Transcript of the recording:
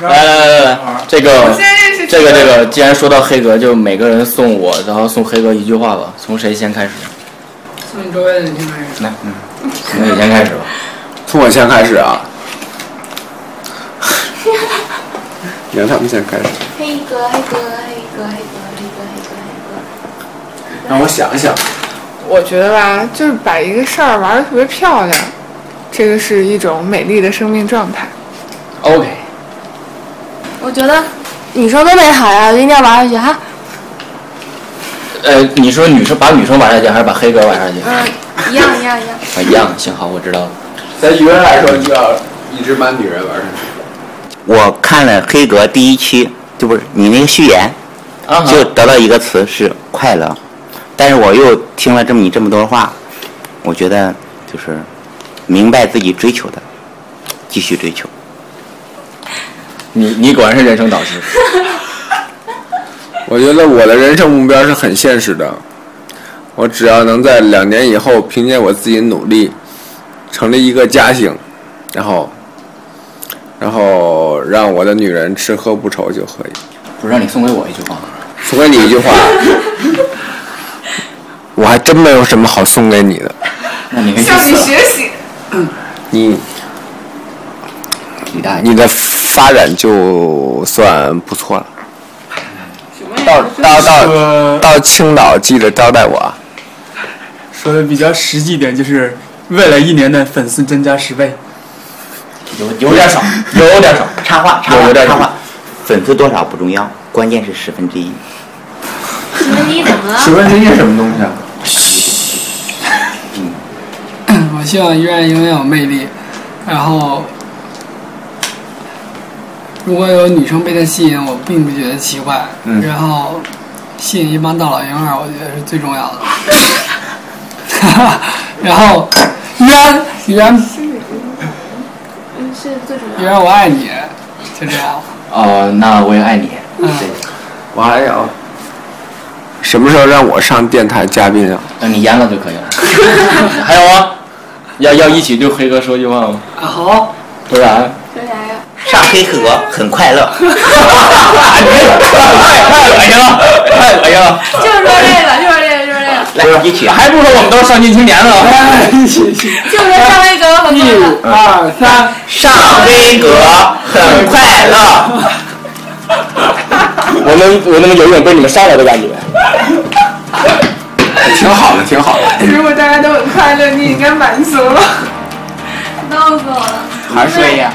来来来来来，这个这个这个，既然说到黑格，就每个人送我，然后送黑格一句话吧。从谁先开始？从你周围的人先开始。来，嗯，从你先开始吧。从我先开始啊。你让他们先开始，黑哥，黑哥，黑哥，黑哥，黑哥，黑哥，黑哥。让我想一想。我觉得吧，就是把一个事儿玩的特别漂亮，这个是一种美丽的生命状态。OK，我觉得女生都美好呀，一定要玩下去哈。呃，你说女生把女生玩下去，还是把黑哥玩下去？嗯，一样一样一样。啊，一样。行，好，我知道了。在语文来说，就要一直把女人玩上去。我看了黑格第一期，就不是你那个序言，就得到一个词是快乐，但是我又听了这么你这么多话，我觉得就是明白自己追求的，继续追求。你你果然是人生导师。我觉得我的人生目标是很现实的，我只要能在两年以后凭借我自己努力，成立一个家庭，然后，然后让我的女人吃喝不愁就可以。不是让你送给我一句话吗？送给你一句话，我还真没有什么好送给你的，那你可以向你。学习。你你大爷！你的发展就算不错了。到到到到青岛记得招待我啊。说的比较实际点，就是未来一年的粉丝增加十倍。有有点少，有点少。插话，插话，有有点插话。粉丝多少不重要，关键是十分之一。十分之一怎么了？十分之一是什么东西啊？我希望依然永远有魅力，然后如果有女生被他吸引，我并不觉得奇怪。嗯然后吸引一帮大老爷们儿，我觉得是最重要的。然后依然依然嗯，是最主依要的。然我爱你，就这样。哦，那我也爱你。嗯，我还有什么时候让我上电台嘉宾啊？等你淹了就可以了。还有啊？要要一起对黑哥说句话吗？啊好，不然，说啥呀？上黑河很快乐，太恶心了，太恶心了。就是说这个，就是这个，就是这个，来一起！还不如说我们都是上进青年呢。一起一起，就是说上那个很快乐。一二三，上黑河很快乐。我们我那么有一种被你们上来的感觉。挺好的，挺好的。如果大家都很快乐，你应该满足了。闹死我了。还是对呀，